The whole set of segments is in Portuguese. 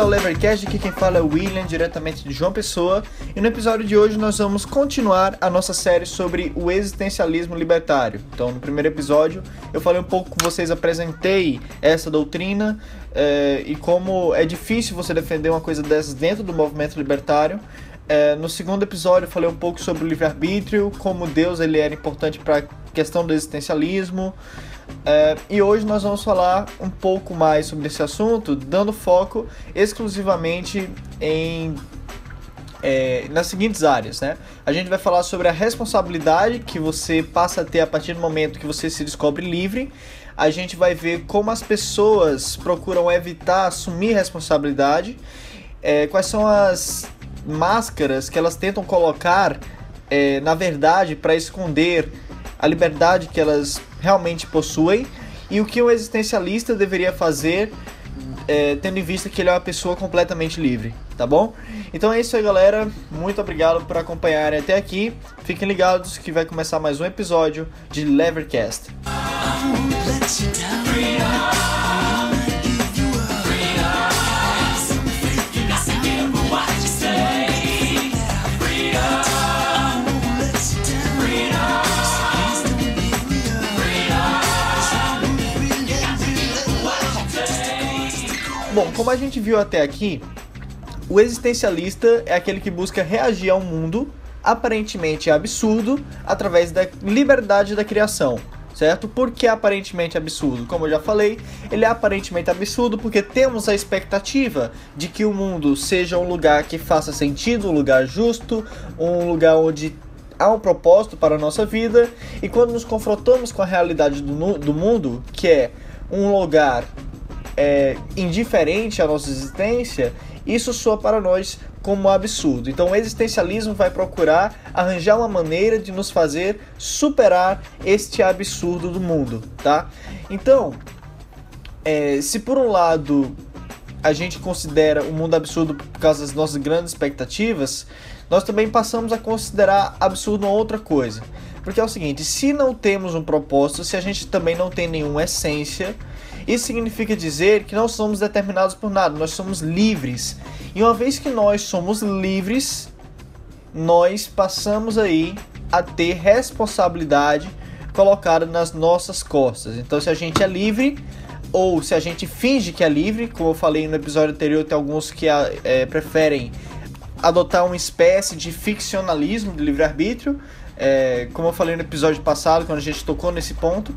Ao Levercast, aqui quem fala é o William, diretamente de João Pessoa, e no episódio de hoje nós vamos continuar a nossa série sobre o existencialismo libertário. Então, no primeiro episódio, eu falei um pouco com vocês, apresentei essa doutrina é, e como é difícil você defender uma coisa dessas dentro do movimento libertário. É, no segundo episódio, eu falei um pouco sobre o livre-arbítrio, como Deus ele era importante para a questão do existencialismo. É, e hoje nós vamos falar um pouco mais sobre esse assunto, dando foco exclusivamente em é, nas seguintes áreas, né? A gente vai falar sobre a responsabilidade que você passa a ter a partir do momento que você se descobre livre. A gente vai ver como as pessoas procuram evitar assumir responsabilidade, é, quais são as máscaras que elas tentam colocar é, na verdade para esconder a liberdade que elas realmente possuem e o que um existencialista deveria fazer é, tendo em vista que ele é uma pessoa completamente livre, tá bom? Então é isso aí, galera. Muito obrigado por acompanharem até aqui. Fiquem ligados que vai começar mais um episódio de Levercast. Bom, como a gente viu até aqui, o existencialista é aquele que busca reagir ao mundo aparentemente absurdo através da liberdade da criação, certo? Por que aparentemente absurdo? Como eu já falei, ele é aparentemente absurdo porque temos a expectativa de que o mundo seja um lugar que faça sentido, um lugar justo, um lugar onde há um propósito para a nossa vida, e quando nos confrontamos com a realidade do, do mundo, que é um lugar é, indiferente à nossa existência, isso soa para nós como um absurdo. Então o existencialismo vai procurar arranjar uma maneira de nos fazer superar este absurdo do mundo, tá? Então, é, se por um lado a gente considera o mundo absurdo por causa das nossas grandes expectativas, nós também passamos a considerar absurdo uma outra coisa. Porque é o seguinte, se não temos um propósito, se a gente também não tem nenhuma essência, isso significa dizer que não somos determinados por nada, nós somos livres. E uma vez que nós somos livres, nós passamos aí a ter responsabilidade colocada nas nossas costas. Então, se a gente é livre, ou se a gente finge que é livre, como eu falei no episódio anterior, tem alguns que é, preferem adotar uma espécie de ficcionalismo de livre-arbítrio, é, como eu falei no episódio passado, quando a gente tocou nesse ponto.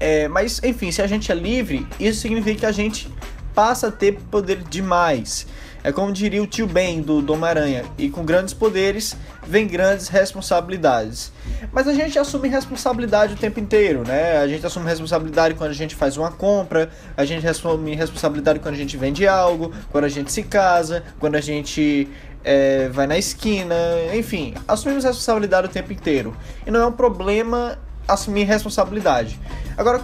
É, mas, enfim, se a gente é livre, isso significa que a gente passa a ter poder demais. É como diria o tio Ben do, Homem-Aranha: e com grandes poderes vem grandes responsabilidades. Mas a gente assume responsabilidade o tempo inteiro, né? A gente assume responsabilidade quando a gente faz uma compra, a gente assume responsabilidade quando a gente vende algo, quando a gente se casa, quando a gente é, vai na esquina, enfim, assumimos responsabilidade o tempo inteiro. E não é um problema assumir responsabilidade. Agora,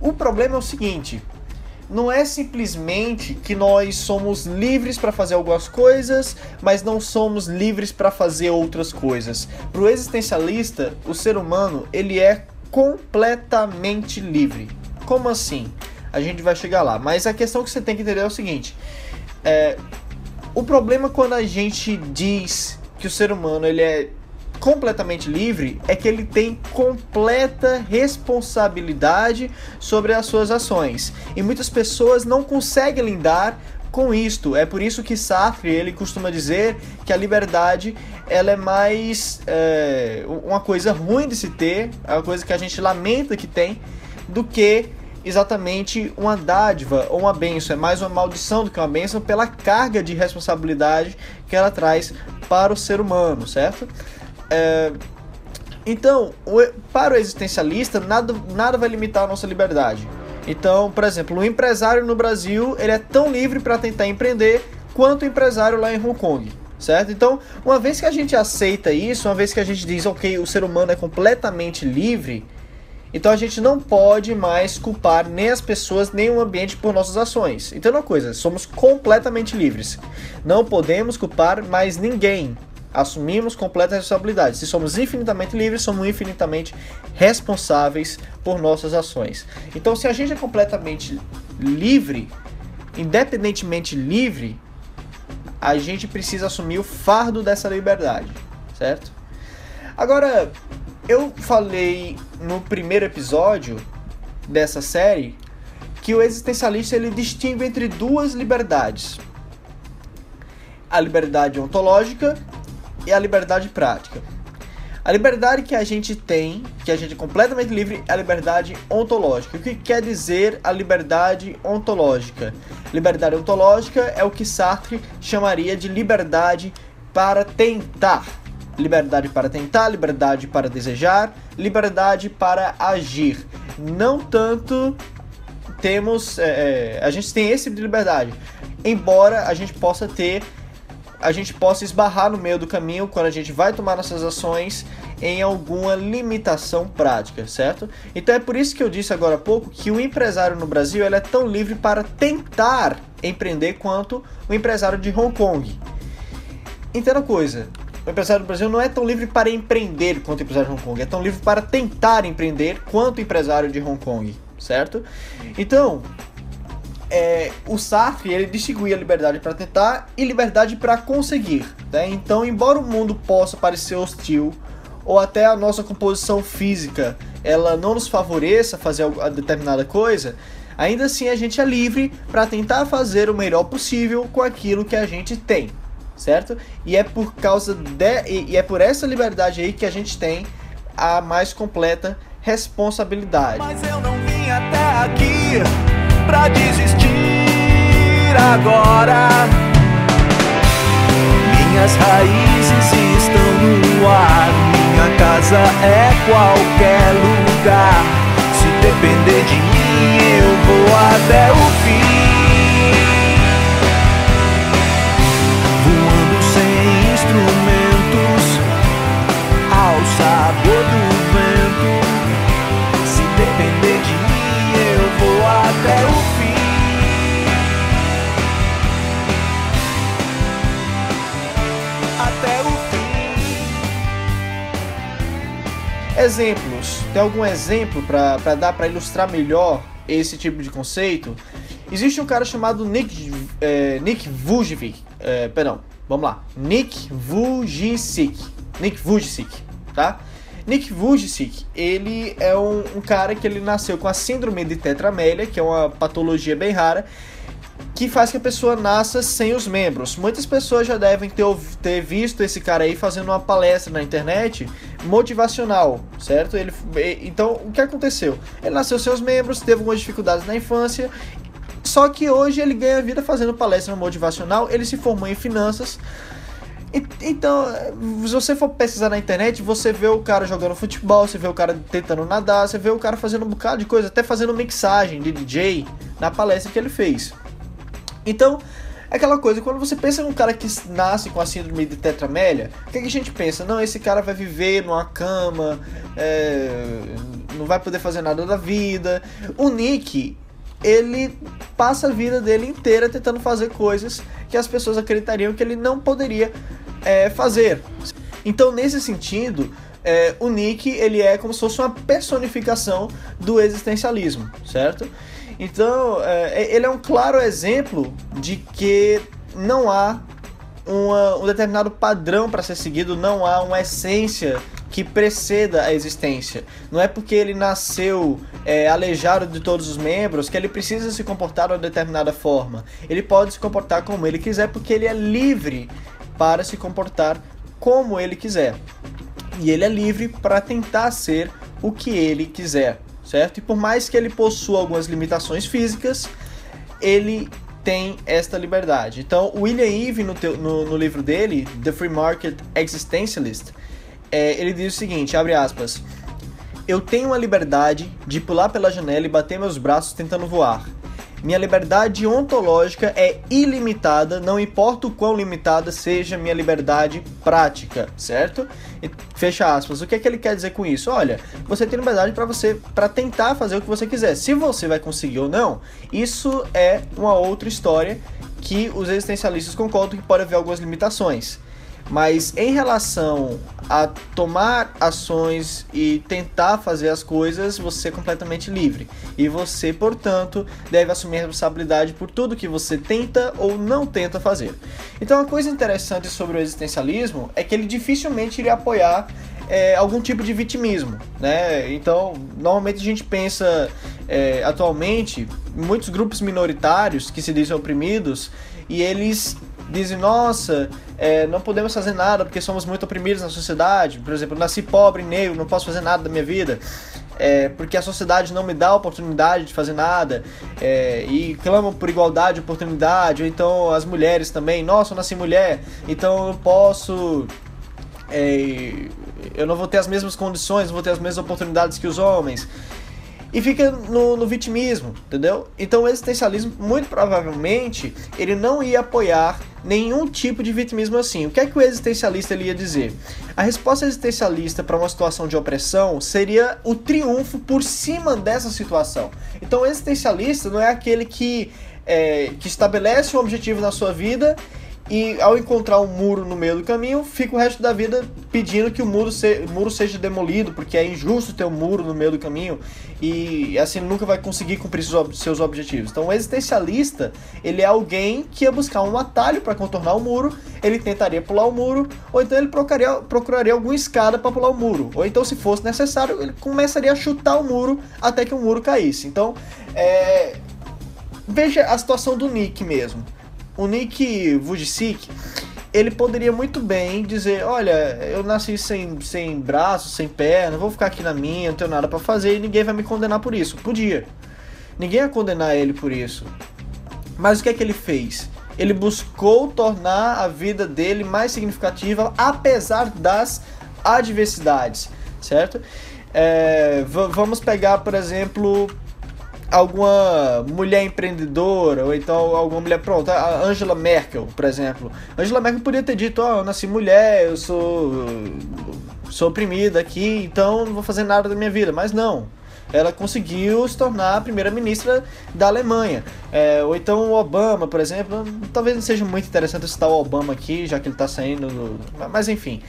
o problema é o seguinte: não é simplesmente que nós somos livres para fazer algumas coisas, mas não somos livres para fazer outras coisas. Para o existencialista, o ser humano ele é completamente livre. Como assim? A gente vai chegar lá. Mas a questão que você tem que entender é o seguinte: é, o problema quando a gente diz que o ser humano ele é completamente livre é que ele tem completa responsabilidade sobre as suas ações. E muitas pessoas não conseguem lidar com isto. É por isso que Sartre ele costuma dizer que a liberdade ela é mais é, uma coisa ruim de se ter, é uma coisa que a gente lamenta que tem, do que exatamente uma dádiva ou uma benção. É mais uma maldição do que uma benção pela carga de responsabilidade que ela traz para o ser humano, certo? É, então, para o existencialista, nada, nada vai limitar a nossa liberdade. Então, por exemplo, o empresário no Brasil ele é tão livre para tentar empreender quanto o empresário lá em Hong Kong, certo? Então, uma vez que a gente aceita isso, uma vez que a gente diz, ok, o ser humano é completamente livre, então a gente não pode mais culpar nem as pessoas nem o ambiente por nossas ações. Então, uma coisa, somos completamente livres. Não podemos culpar mais ninguém assumimos completa responsabilidade. Se somos infinitamente livres, somos infinitamente responsáveis por nossas ações. Então, se a gente é completamente livre, independentemente livre, a gente precisa assumir o fardo dessa liberdade, certo? Agora, eu falei no primeiro episódio dessa série que o existencialista ele distingue entre duas liberdades: a liberdade ontológica e a liberdade prática. A liberdade que a gente tem, que a gente é completamente livre, é a liberdade ontológica. O que quer dizer a liberdade ontológica? Liberdade ontológica é o que Sartre chamaria de liberdade para tentar. Liberdade para tentar, liberdade para desejar, liberdade para agir. Não tanto temos. É, é a gente tem esse tipo de liberdade. Embora a gente possa ter a gente possa esbarrar no meio do caminho quando a gente vai tomar nossas ações em alguma limitação prática, certo? Então é por isso que eu disse agora há pouco que o empresário no Brasil ele é tão livre para tentar empreender quanto o empresário de Hong Kong. Entenda uma coisa, o empresário do Brasil não é tão livre para empreender quanto o empresário de Hong Kong, é tão livre para tentar empreender quanto o empresário de Hong Kong, certo? Então, é, o Sartre ele distinguia liberdade para tentar e liberdade para conseguir. Né? Então, embora o mundo possa parecer hostil ou até a nossa composição física ela não nos favoreça fazer a determinada coisa, ainda assim a gente é livre para tentar fazer o melhor possível com aquilo que a gente tem, certo? E é por causa de e é por essa liberdade aí que a gente tem a mais completa responsabilidade. Mas eu não vim até aqui pra desistir agora. Minhas raízes estão no ar, minha casa é qualquer lugar. Algum exemplo para dar para ilustrar melhor esse tipo de conceito? Existe um cara chamado Nick, é, Nick Vujicic. É, perdão, vamos lá. Nick Vujicic. Nick Vujicic, tá? Nick Vujicic, ele é um, um, cara que ele nasceu com a síndrome de tetramélia, que é uma patologia bem rara, que faz que a pessoa nasça sem os membros. Muitas pessoas já devem ter, ter visto esse cara aí fazendo uma palestra na internet motivacional, certo? Ele, então, o que aconteceu? Ele nasceu sem os membros, teve algumas dificuldades na infância só que hoje ele ganha vida fazendo palestra motivacional, ele se formou em finanças, então, se você for pesquisar na internet, você vê o cara jogando futebol, você vê o cara tentando nadar, você vê o cara fazendo um bocado de coisa, até fazendo mixagem de DJ na palestra que ele fez. Então, é aquela coisa, quando você pensa num cara que nasce com a síndrome de tetramélia, o que, que a gente pensa? Não, esse cara vai viver numa cama, é, não vai poder fazer nada da vida. O Nick, ele passa a vida dele inteira tentando fazer coisas que as pessoas acreditariam que ele não poderia é, fazer. Então, nesse sentido, é, o Nick ele é como se fosse uma personificação do existencialismo, certo? Então, é, ele é um claro exemplo de que não há uma, um determinado padrão para ser seguido, não há uma essência que preceda a existência. Não é porque ele nasceu é, aleijado de todos os membros que ele precisa se comportar de uma determinada forma. Ele pode se comportar como ele quiser porque ele é livre para se comportar como ele quiser. E ele é livre para tentar ser o que ele quiser, certo? E por mais que ele possua algumas limitações físicas, ele tem esta liberdade. Então, William Eve, no, teu, no, no livro dele, The Free Market Existentialist, é, ele diz o seguinte, abre aspas, Eu tenho a liberdade de pular pela janela e bater meus braços tentando voar. Minha liberdade ontológica é ilimitada, não importa o quão limitada seja minha liberdade prática, certo? E, fecha aspas. O que é que ele quer dizer com isso? Olha, você tem liberdade para você para tentar fazer o que você quiser. Se você vai conseguir ou não, isso é uma outra história que os existencialistas concordam que pode haver algumas limitações. Mas em relação a tomar ações e tentar fazer as coisas, você é completamente livre. E você, portanto, deve assumir a responsabilidade por tudo que você tenta ou não tenta fazer. Então, a coisa interessante sobre o existencialismo é que ele dificilmente iria apoiar é, algum tipo de vitimismo, né? Então, normalmente a gente pensa é, atualmente muitos grupos minoritários que se dizem oprimidos e eles dizem, nossa, é, não podemos fazer nada porque somos muito oprimidos na sociedade. Por exemplo, nasci pobre, negro, não posso fazer nada da minha vida. É, porque a sociedade não me dá oportunidade de fazer nada é, e clamam por igualdade, oportunidade, ou então as mulheres também, nossa, eu nasci mulher, então eu posso é, eu não vou ter as mesmas condições, não vou ter as mesmas oportunidades que os homens. E fica no, no vitimismo, entendeu? Então o existencialismo, muito provavelmente, ele não ia apoiar nenhum tipo de vitimismo assim. O que é que o existencialista ele ia dizer? A resposta existencialista para uma situação de opressão seria o triunfo por cima dessa situação. Então o existencialista não é aquele que, é, que estabelece um objetivo na sua vida e ao encontrar um muro no meio do caminho, fica o resto da vida pedindo que o muro, se, o muro seja demolido, porque é injusto ter um muro no meio do caminho e assim nunca vai conseguir cumprir seus, seus objetivos. Então, o existencialista, ele é alguém que ia buscar um atalho para contornar o muro, ele tentaria pular o muro, ou então ele procuraria, procuraria alguma escada para pular o muro, ou então, se fosse necessário, ele começaria a chutar o muro até que o muro caísse. Então, é... veja a situação do Nick mesmo o Nick Vujicic, ele poderia muito bem dizer, olha, eu nasci sem, sem braço, sem perna, vou ficar aqui na minha, não tenho nada para fazer e ninguém vai me condenar por isso. Podia. Ninguém ia condenar ele por isso. Mas o que é que ele fez? Ele buscou tornar a vida dele mais significativa apesar das adversidades, certo? É, vamos pegar, por exemplo, alguma mulher empreendedora, ou então alguma mulher, pronto, a Angela Merkel, por exemplo. Angela Merkel poderia ter dito, ó, oh, eu nasci mulher, eu sou, sou oprimida aqui, então não vou fazer nada da minha vida. Mas não, ela conseguiu se tornar a primeira-ministra da Alemanha. É, ou então o Obama, por exemplo, talvez não seja muito interessante citar o Obama aqui, já que ele está saindo, do... mas enfim.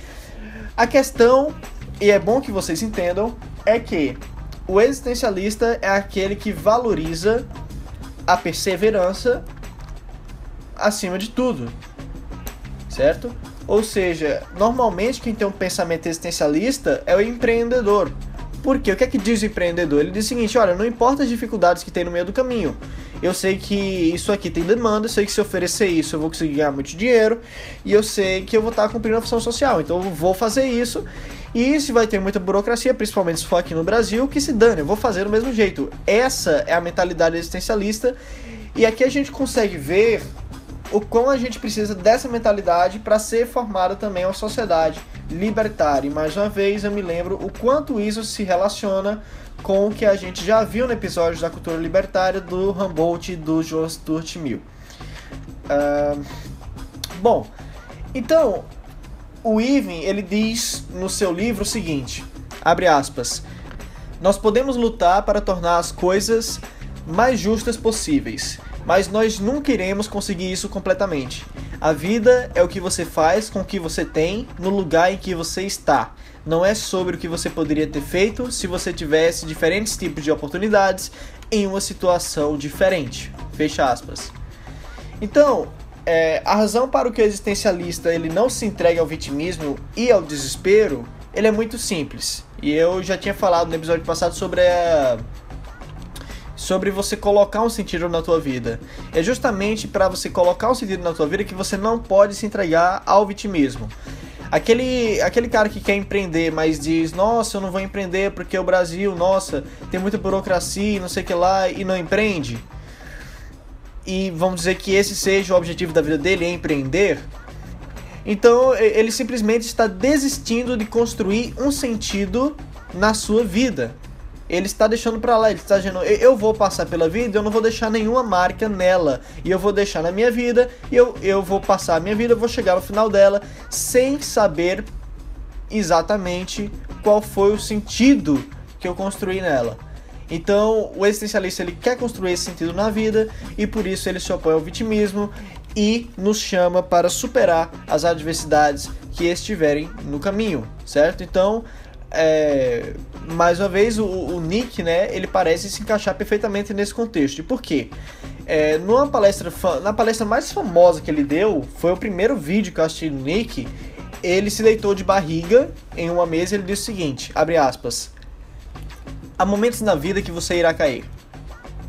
A questão, e é bom que vocês entendam, é que o existencialista é aquele que valoriza a perseverança acima de tudo, certo? Ou seja, normalmente quem tem um pensamento existencialista é o empreendedor. Por quê? O que é que diz o empreendedor? Ele diz o seguinte: olha, não importa as dificuldades que tem no meio do caminho. Eu sei que isso aqui tem demanda, eu sei que se oferecer isso eu vou conseguir ganhar muito dinheiro, e eu sei que eu vou estar cumprindo a função social, então eu vou fazer isso e se vai ter muita burocracia, principalmente se for aqui no Brasil, que se dane, eu vou fazer do mesmo jeito. Essa é a mentalidade existencialista. E aqui a gente consegue ver o quão a gente precisa dessa mentalidade para ser formada também uma sociedade libertária. E mais uma vez eu me lembro o quanto isso se relaciona com o que a gente já viu no episódio da cultura libertária do Humboldt e do John Stuart Mill. Uh, bom, então o Irving, ele diz no seu livro o seguinte, abre aspas, nós podemos lutar para tornar as coisas mais justas possíveis, mas nós nunca iremos conseguir isso completamente. A vida é o que você faz com o que você tem no lugar em que você está. Não é sobre o que você poderia ter feito se você tivesse diferentes tipos de oportunidades em uma situação diferente. Fecha aspas. Então, é, a razão para o que o existencialista ele não se entregue ao vitimismo e ao desespero, ele é muito simples. E eu já tinha falado no episódio passado sobre a sobre você colocar um sentido na tua vida. É justamente para você colocar um sentido na tua vida que você não pode se entregar ao vitimismo. Aquele, aquele cara que quer empreender, mas diz: Nossa, eu não vou empreender porque o Brasil, nossa, tem muita burocracia, não sei o que lá, e não empreende e vamos dizer que esse seja o objetivo da vida dele, é empreender, então ele simplesmente está desistindo de construir um sentido na sua vida. Ele está deixando para lá, ele está dizendo: eu vou passar pela vida, eu não vou deixar nenhuma marca nela, e eu vou deixar na minha vida, e eu, eu vou passar a minha vida, eu vou chegar no final dela sem saber exatamente qual foi o sentido que eu construí nela. Então, o existencialista ele quer construir esse sentido na vida e por isso ele se opõe ao vitimismo e nos chama para superar as adversidades que estiverem no caminho, certo? Então, é, mais uma vez, o, o, Nick, né, ele parece se encaixar perfeitamente nesse contexto. Por quê? É, numa palestra, na palestra mais famosa que ele deu, foi o primeiro vídeo que eu assisti do Nick, ele se deitou de barriga em uma mesa e ele disse o seguinte, abre aspas, há momentos na vida que você irá cair,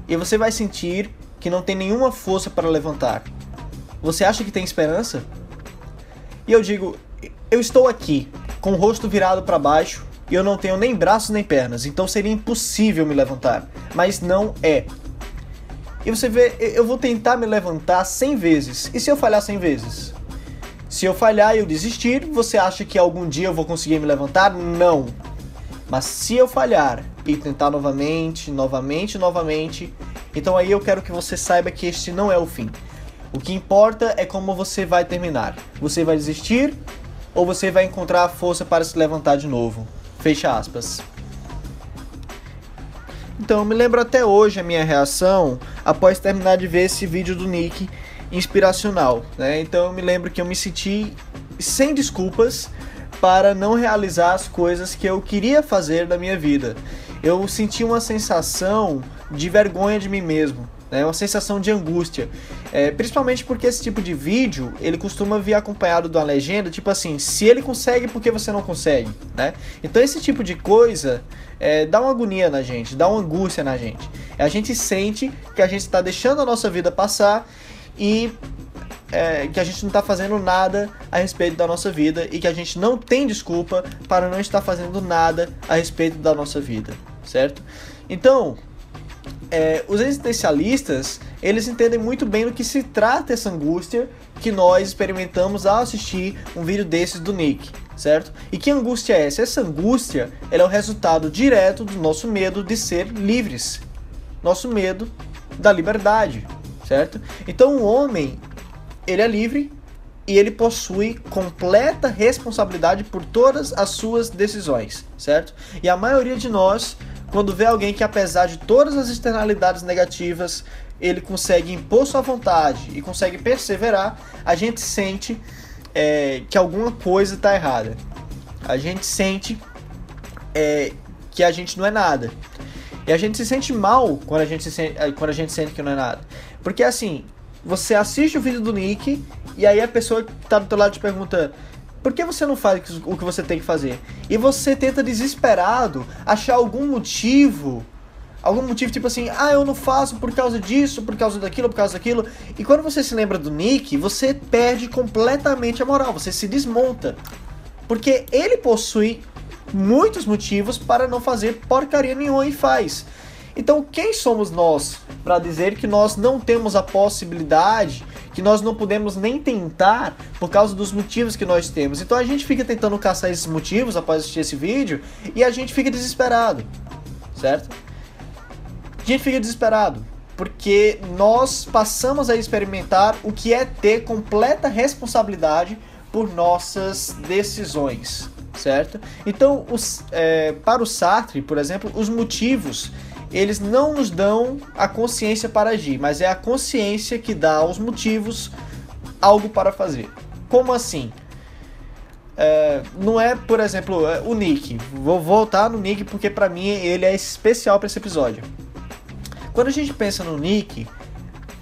e você vai sentir que não tem nenhuma força para levantar. Você acha que tem esperança? E eu digo, eu estou aqui, com o rosto virado para baixo, e eu não tenho nem braços nem pernas, então seria impossível me levantar. Mas não é. E você vê, eu vou tentar me levantar 100 vezes. E se eu falhar 100 vezes? Se eu falhar e eu desistir, você acha que algum dia eu vou conseguir me levantar? Não. Mas se eu falhar e tentar novamente, novamente, novamente, então aí eu quero que você saiba que este não é o fim. O que importa é como você vai terminar. Você vai desistir ou você vai encontrar a força para se levantar de novo. Fecha aspas. Então, me lembro até hoje a minha reação após terminar de ver esse vídeo do Nick inspiracional, né? Então, eu me lembro que eu me senti sem desculpas para não realizar as coisas que eu queria fazer da minha vida. Eu senti uma sensação de vergonha de mim mesmo, né? Uma sensação de angústia. É, principalmente porque esse tipo de vídeo, ele costuma vir acompanhado de uma legenda, tipo assim, se ele consegue, por que você não consegue, né? Então esse tipo de coisa é, dá uma agonia na gente, dá uma angústia na gente. A gente sente que a gente está deixando a nossa vida passar e é, que a gente não está fazendo nada a respeito da nossa vida e que a gente não tem desculpa para não estar fazendo nada a respeito da nossa vida, certo? Então, é, os existencialistas eles entendem muito bem do que se trata essa angústia que nós experimentamos ao assistir um vídeo desses do Nick, certo? E que angústia é essa? Essa angústia é o resultado direto do nosso medo de ser livres, nosso medo da liberdade, certo? Então o homem ele é livre e ele possui completa responsabilidade por todas as suas decisões, certo? E a maioria de nós quando vê alguém que, apesar de todas as externalidades negativas, ele consegue impor sua vontade e consegue perseverar, a gente sente é, que alguma coisa está errada. A gente sente é, que a gente não é nada. E a gente se sente mal quando a gente, se sente, é, quando a gente sente que não é nada. Porque assim, você assiste o vídeo do Nick e aí a pessoa que tá do teu lado te pergunta: por que você não faz o que você tem que fazer? E você tenta desesperado achar algum motivo, algum motivo tipo assim, ah, eu não faço por causa disso, por causa daquilo, por causa daquilo. E quando você se lembra do Nick, você perde completamente a moral, você se desmonta. Porque ele possui muitos motivos para não fazer porcaria nenhuma e faz. Então, quem somos nós para dizer que nós não temos a possibilidade que nós não podemos nem tentar por causa dos motivos que nós temos. Então a gente fica tentando caçar esses motivos após assistir esse vídeo e a gente fica desesperado, certo? A gente fica desesperado porque nós passamos a experimentar o que é ter completa responsabilidade por nossas decisões, certo? Então, os, é, para o Sartre, por exemplo, os motivos eles não nos dão a consciência para agir, mas é a consciência que dá aos motivos algo para fazer. Como assim? É, não é, por exemplo, é, o Nick. Vou voltar no Nick porque para mim ele é especial para esse episódio. Quando a gente pensa no Nick,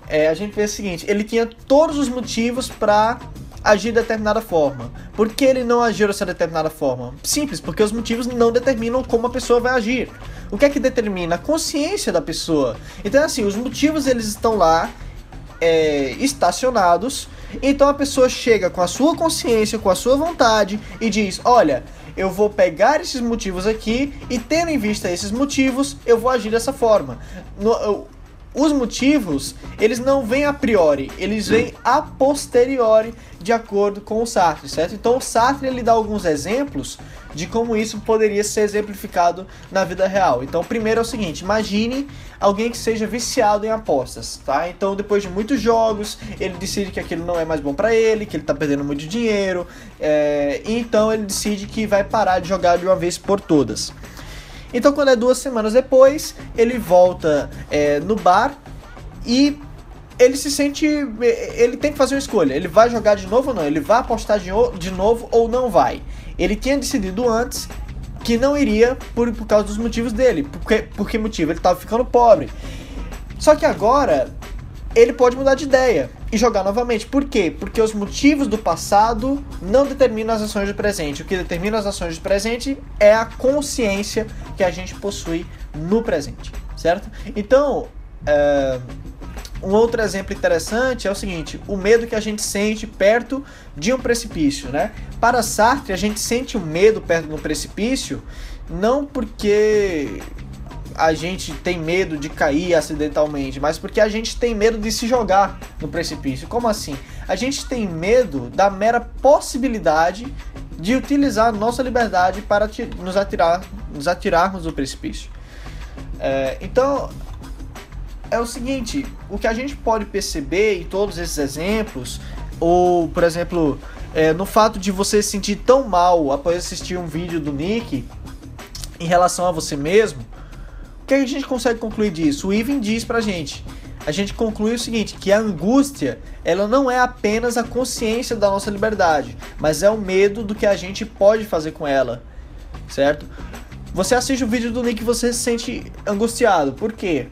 é, a gente pensa o seguinte: ele tinha todos os motivos para agir de determinada forma. Por que ele não agiu dessa determinada forma? Simples, porque os motivos não determinam como a pessoa vai agir. O que é que determina? A consciência da pessoa. Então, assim, os motivos eles estão lá é, estacionados. Então a pessoa chega com a sua consciência, com a sua vontade e diz: Olha, eu vou pegar esses motivos aqui e, tendo em vista esses motivos, eu vou agir dessa forma. No, os motivos, eles não vêm a priori, eles vêm a posteriori, de acordo com o Sartre, certo? Então o Sartre ele dá alguns exemplos de como isso poderia ser exemplificado na vida real. Então, primeiro é o seguinte: imagine alguém que seja viciado em apostas, tá? Então, depois de muitos jogos, ele decide que aquilo não é mais bom para ele, que ele tá perdendo muito dinheiro, é... então ele decide que vai parar de jogar de uma vez por todas. Então, quando é duas semanas depois, ele volta é, no bar e ele se sente. Ele tem que fazer uma escolha. Ele vai jogar de novo ou não? Ele vai apostar de, novo ou não vai? Ele tinha decidido antes que não iria por, por causa dos motivos dele. Por que, por que motivo? Ele estava ficando pobre. Só que agora ele pode mudar de ideia e jogar novamente. Por quê? Porque os motivos do passado não determinam as ações do presente. O que determina as ações do presente é a consciência que a gente possui no presente, certo? Então, é, um outro exemplo interessante é o seguinte: o medo que a gente sente perto de um precipício, né? Para Sartre, a gente sente o medo perto de um precipício não porque a gente tem medo de cair acidentalmente, mas porque a gente tem medo de se jogar no precipício. Como assim? A gente tem medo da mera possibilidade de utilizar nossa liberdade para nos atirar, nos atirarmos do precipício. É, então, é o seguinte, o que a gente pode perceber em todos esses exemplos, ou por exemplo, é, no fato de você se sentir tão mal após assistir um vídeo do Nick em relação a você mesmo, o que a gente consegue concluir disso? O Ivan diz pra gente. A gente conclui o seguinte, que a angústia, ela não é apenas a consciência da nossa liberdade, mas é o medo do que a gente pode fazer com ela, certo? Você assiste o vídeo do Nick e você se sente angustiado. Por quê?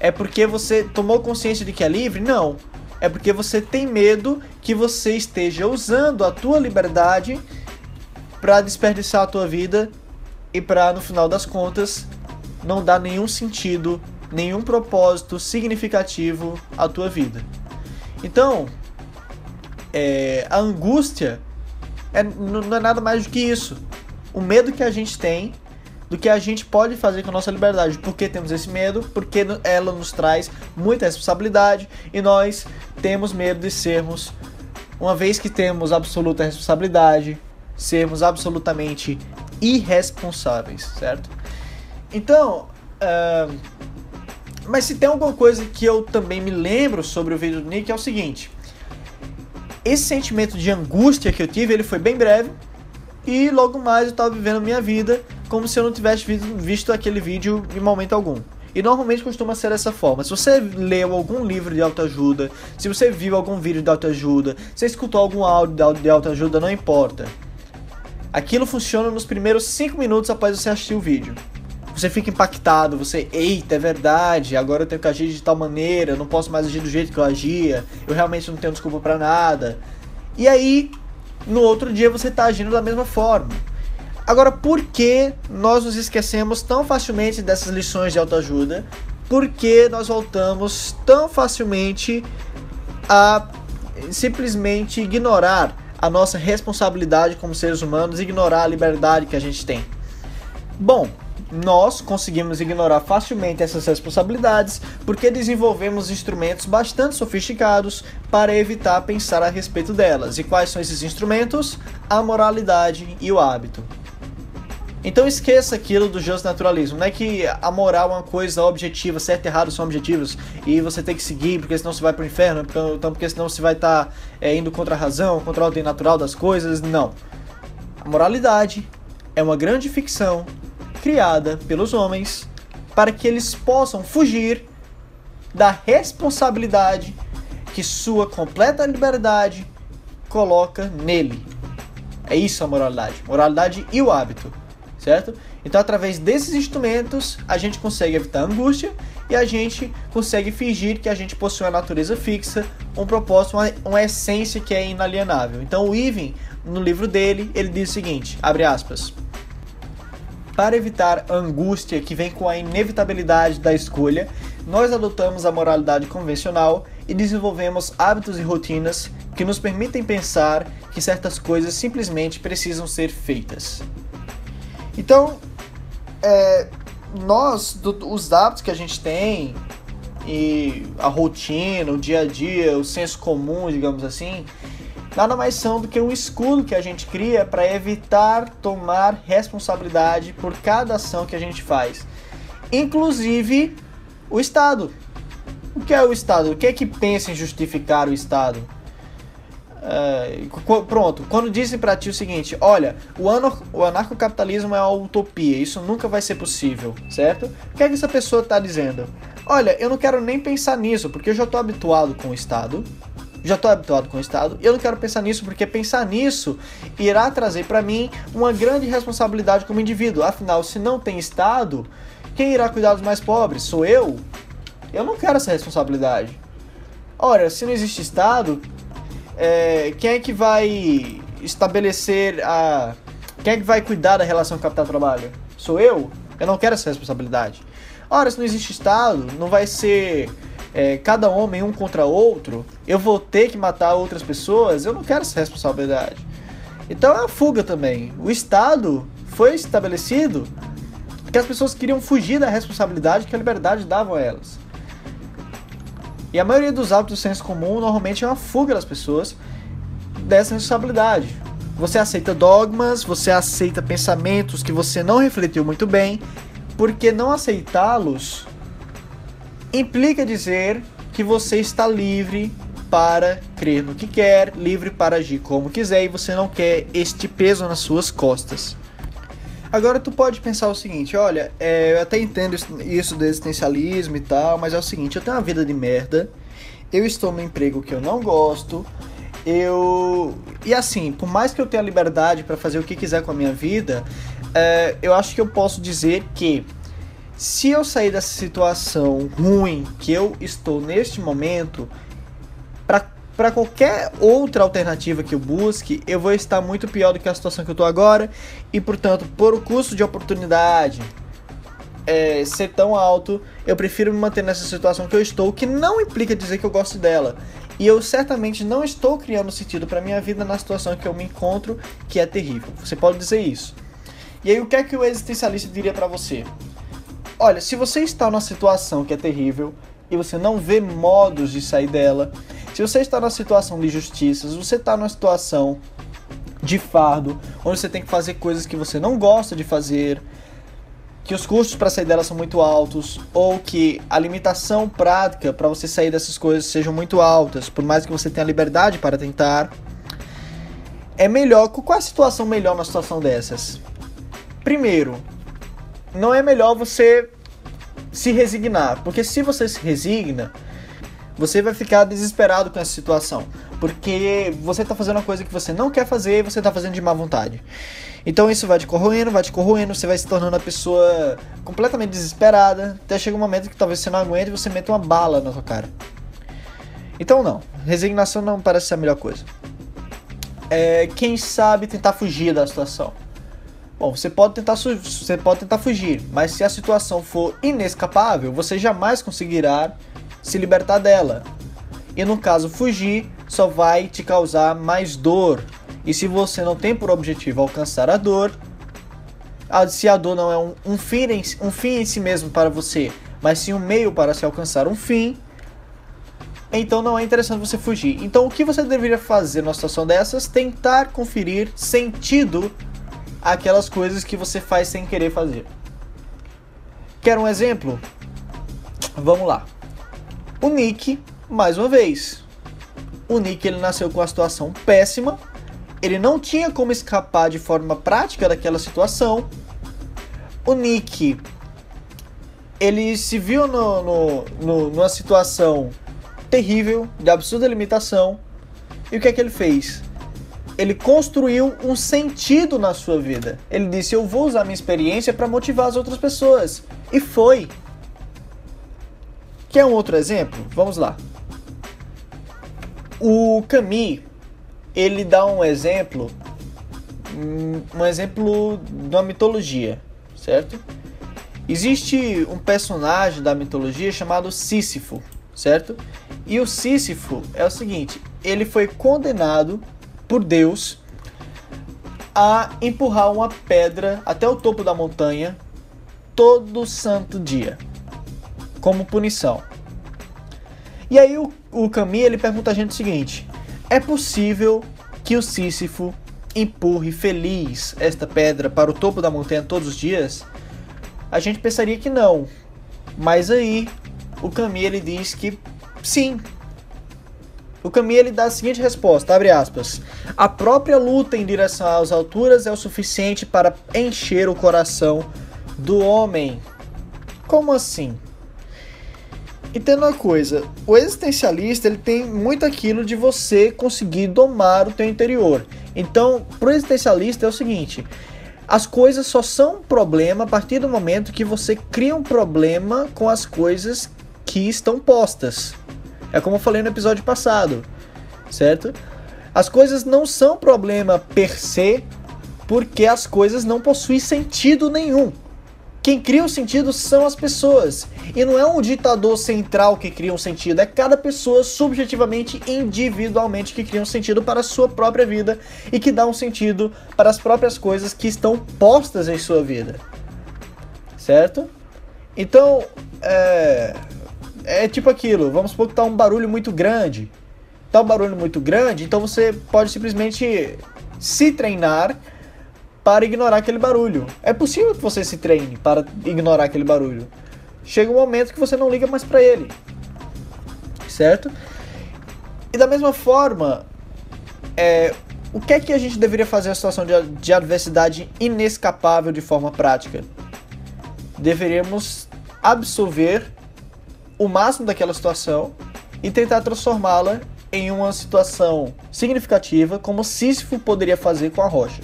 É porque você tomou consciência de que é livre? Não. É porque você tem medo que você esteja usando a tua liberdade para desperdiçar a tua vida e para no final das contas não dar nenhum sentido, nenhum propósito significativo à tua vida. Então, é, a angústia é, não é nada mais do que isso. O medo que a gente tem do que a gente pode fazer com a nossa liberdade. Por que temos esse medo? Porque ela nos traz muita responsabilidade e nós temos medo de sermos, uma vez que temos absoluta responsabilidade, sermos absolutamente irresponsáveis, certo? Então, uh, mas se tem alguma coisa que eu também me lembro sobre o vídeo do Nick é o seguinte: esse sentimento de angústia que eu tive, ele foi bem breve e logo mais eu estava vivendo a minha vida como se eu não tivesse visto aquele vídeo em momento algum. E normalmente costuma ser dessa forma. Se você leu algum livro de autoajuda, se você viu algum vídeo de autoajuda, se escutou algum áudio de autoajuda, não importa. Aquilo funciona nos primeiros 5 minutos após você assistir o vídeo. Você fica impactado, você, eita, é verdade, agora eu tenho que agir de tal maneira, eu não posso mais agir do jeito que eu agia, eu realmente não tenho desculpa para nada. E aí, no outro dia você está agindo da mesma forma. Agora, por que nós nos esquecemos tão facilmente dessas lições de autoajuda? Por que nós voltamos tão facilmente a simplesmente ignorar a nossa responsabilidade como seres humanos, ignorar a liberdade que a gente tem? Bom, nós conseguimos ignorar facilmente essas responsabilidades porque desenvolvemos instrumentos bastante sofisticados para evitar pensar a respeito delas. E quais são esses instrumentos? A moralidade e o hábito. Então esqueça aquilo do justo naturalismo. Não é que a moral é uma coisa objetiva, certo e errado são objetivos e você tem que seguir porque senão você vai para o inferno, então porque senão você vai estar tá, é, indo contra a razão, contra a ordem natural das coisas. Não. A moralidade é uma grande ficção criada pelos homens para que eles possam fugir da responsabilidade que sua completa liberdade coloca nele. É isso a moralidade. Moralidade e o hábito certo? Então, através desses instrumentos, a gente consegue evitar a angústia e a gente consegue fingir que a gente possui uma natureza fixa, um propósito, uma, uma essência que é inalienável. Então, o Ivan, no livro dele, ele diz o seguinte, abre aspas, para evitar a angústia que vem com a inevitabilidade da escolha, nós adotamos a moralidade convencional e desenvolvemos hábitos e rotinas que nos permitem pensar que certas coisas simplesmente precisam ser feitas. Então, é, nós, do, os hábitos que a gente tem, e a rotina, o dia a dia, o senso comum, digamos assim, nada mais são do que um escudo que a gente cria para evitar tomar responsabilidade por cada ação que a gente faz. Inclusive o Estado. O que é o Estado? O que é que pensa em justificar o Estado? Uh, pronto, quando dizem para ti o seguinte, olha, o, ano, o anarcocapitalismo é uma utopia, isso nunca vai ser possível, certo? O que é que essa pessoa está dizendo? Olha, eu não quero nem pensar nisso, porque eu já estou habituado com o Estado. Já estou habituado com o Estado e eu não quero pensar nisso porque pensar nisso irá trazer para mim uma grande responsabilidade como indivíduo. Afinal, se não tem Estado, quem irá cuidar dos mais pobres? Sou eu? Eu não quero essa responsabilidade. Ora, se não existe Estado, é, quem é que vai estabelecer a. Quem é que vai cuidar da relação capital-trabalho? Sou eu? Eu não quero essa responsabilidade. Ora, se não existe Estado, não vai ser é, cada homem um contra outro, eu vou ter que matar outras pessoas, eu não quero essa responsabilidade. Então é uma fuga também. O Estado foi estabelecido porque as pessoas queriam fugir da responsabilidade que a liberdade dava a elas. E a maioria dos hábitos do senso comum normalmente é uma fuga das pessoas dessa responsabilidade. Você aceita dogmas, você aceita pensamentos que você não refletiu muito bem, porque não aceitá-los implica dizer que você está livre para crer no que quer, livre para agir como quiser e você não quer este peso nas suas costas. Agora tu pode pensar o seguinte, olha, é, eu até entendo isso do existencialismo e tal, mas é o seguinte, eu tenho uma vida de merda, eu estou no emprego que eu não gosto, eu e assim, por mais que eu tenha liberdade para fazer o que quiser com a minha vida, é, eu acho que eu posso dizer que se eu sair dessa situação ruim que eu estou neste momento, para qualquer outra alternativa que eu busque, eu vou estar muito pior do que a situação que eu estou agora, e portanto, por o custo de oportunidade é, ser tão alto, eu prefiro me manter nessa situação que eu estou, que não implica dizer que eu gosto dela. E eu certamente não estou criando sentido para minha vida na situação que eu me encontro, que é terrível. Você pode dizer isso. E aí o que é que o existencialista diria para você? Olha, se você está numa situação que é terrível e você não vê modos de sair dela, se você está numa situação de justiça, se você está numa situação de fardo, onde você tem que fazer coisas que você não gosta de fazer, que os custos para sair dela são muito altos, ou que a limitação prática para você sair dessas coisas sejam muito altas, por mais que você tenha liberdade para tentar, é melhor. Qual é a situação melhor na situação dessas? Primeiro, não é melhor você se resignar, porque se você se resigna, você vai ficar desesperado com essa situação, porque você está fazendo uma coisa que você não quer fazer e você está fazendo de má vontade. Então isso vai te corroendo, vai te corroendo, você vai se tornando uma pessoa completamente desesperada, até chega um momento que talvez você não aguente e você meta uma bala na sua cara. Então não, resignação não parece ser a melhor coisa. É, quem sabe tentar fugir da situação. Bom, você pode tentar você pode tentar fugir, mas se a situação for inescapável, você jamais conseguirá se libertar dela. E no caso fugir, só vai te causar mais dor. E se você não tem por objetivo alcançar a dor, se a dor não é um, um, fim em, um fim em si mesmo para você, mas sim um meio para se alcançar um fim, então não é interessante você fugir. Então o que você deveria fazer numa situação dessas? Tentar conferir sentido aquelas coisas que você faz sem querer fazer. Quer um exemplo? Vamos lá. O Nick, mais uma vez. O Nick ele nasceu com uma situação péssima. Ele não tinha como escapar de forma prática daquela situação. O Nick ele se viu no, no, no, numa situação terrível, de absurda limitação. E o que é que ele fez? Ele construiu um sentido na sua vida. Ele disse: Eu vou usar minha experiência para motivar as outras pessoas. E foi. Quer um outro exemplo? Vamos lá. O Camus, ele dá um exemplo, um exemplo da mitologia, certo? Existe um personagem da mitologia chamado Sísifo, certo? E o Sísifo é o seguinte: ele foi condenado por Deus a empurrar uma pedra até o topo da montanha todo santo dia, como punição. E aí o, o ele pergunta a gente o seguinte: é possível que o Sísifo empurre feliz esta pedra para o topo da montanha todos os dias? A gente pensaria que não, mas aí o Camille ele diz que sim, o Camille ele dá a seguinte resposta, abre aspas. A própria luta em direção às alturas é o suficiente para encher o coração do homem. Como assim? Entenda uma coisa, o existencialista ele tem muito aquilo de você conseguir domar o teu interior. Então, pro existencialista é o seguinte, as coisas só são um problema a partir do momento que você cria um problema com as coisas que estão postas. É como eu falei no episódio passado, certo? As coisas não são problema per se, porque as coisas não possuem sentido nenhum. Quem cria o sentido são as pessoas. E não é um ditador central que cria um sentido, é cada pessoa subjetivamente, individualmente, que cria um sentido para a sua própria vida e que dá um sentido para as próprias coisas que estão postas em sua vida. Certo? Então, é, é tipo aquilo, vamos supor que tá um barulho muito grande. Tá um barulho muito grande, então você pode simplesmente se treinar para ignorar aquele barulho. É possível que você se treine para ignorar aquele barulho. Chega um momento que você não liga mais para ele. Certo? E da mesma forma, é, o que é que a gente deveria fazer na situação de, de adversidade inescapável de forma prática? Deveríamos absorver o máximo daquela situação e tentar transformá-la em uma situação significativa, como Sísifo poderia fazer com a rocha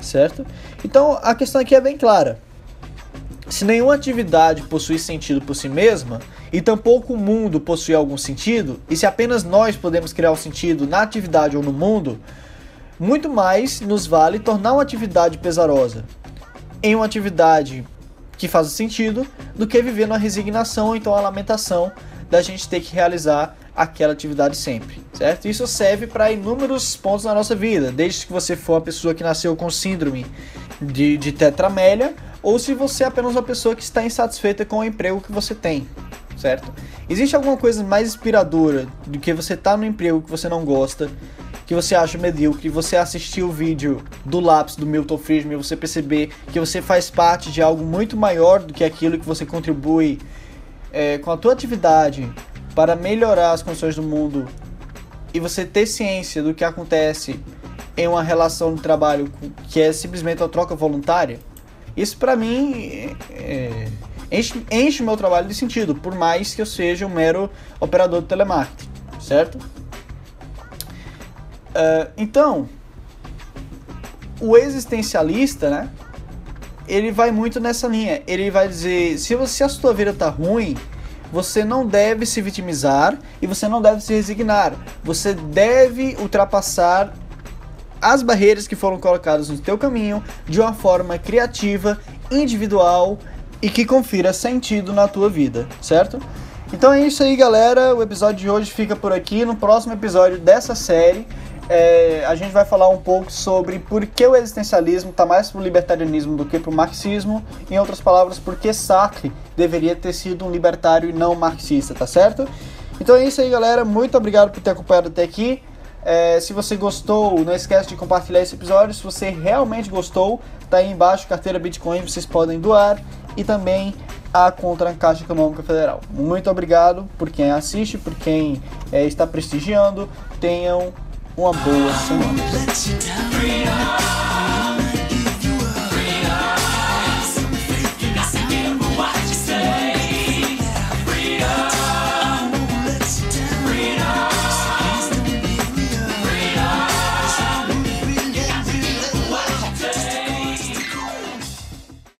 certo? Então a questão aqui é bem clara. Se nenhuma atividade possui sentido por si mesma, e tampouco o mundo possui algum sentido, e se apenas nós podemos criar um sentido na atividade ou no mundo, muito mais nos vale tornar uma atividade pesarosa em uma atividade que faça sentido do que viver numa resignação ou então a lamentação da gente ter que realizar aquela atividade sempre, certo? Isso serve para inúmeros pontos na nossa vida, desde que você for uma pessoa que nasceu com síndrome de, de tetramélia, ou se você é apenas uma pessoa que está insatisfeita com o emprego que você tem, certo? Existe alguma coisa mais inspiradora do que você estar tá no emprego que você não gosta, que você acha medíocre, você assistir o vídeo do lápis do Milton Friedman e você perceber que você faz parte de algo muito maior do que aquilo que você contribui é, com a tua atividade para melhorar as condições do mundo e você ter ciência do que acontece em uma relação de trabalho que é simplesmente uma troca voluntária, isso para mim é, enche, enche o meu trabalho de sentido, por mais que eu seja um mero operador de telemarketing, certo? Uh, então, o existencialista, né? Ele vai muito nessa linha. Ele vai dizer: se, você, a sua vida tá ruim, você não deve se vitimizar e você não deve se resignar. Você deve ultrapassar as barreiras que foram colocadas no teu caminho de uma forma criativa, individual e que confira sentido na tua vida, certo? Então é isso aí, galera. O episódio de hoje fica por aqui. No próximo episódio dessa série, é, a gente vai falar um pouco sobre por que o existencialismo está mais para o libertarianismo do que para o marxismo. Em outras palavras, por que Sartre deveria ter sido um libertário e não marxista, tá certo? Então é isso aí, galera. Muito obrigado por ter acompanhado até aqui. É, se você gostou, não esquece de compartilhar esse episódio. Se você realmente gostou, tá aí embaixo carteira Bitcoin, vocês podem doar e também a contra a Caixa Econômica Federal. Muito obrigado por quem assiste, por quem é, está prestigiando. Tenham uma boa semana.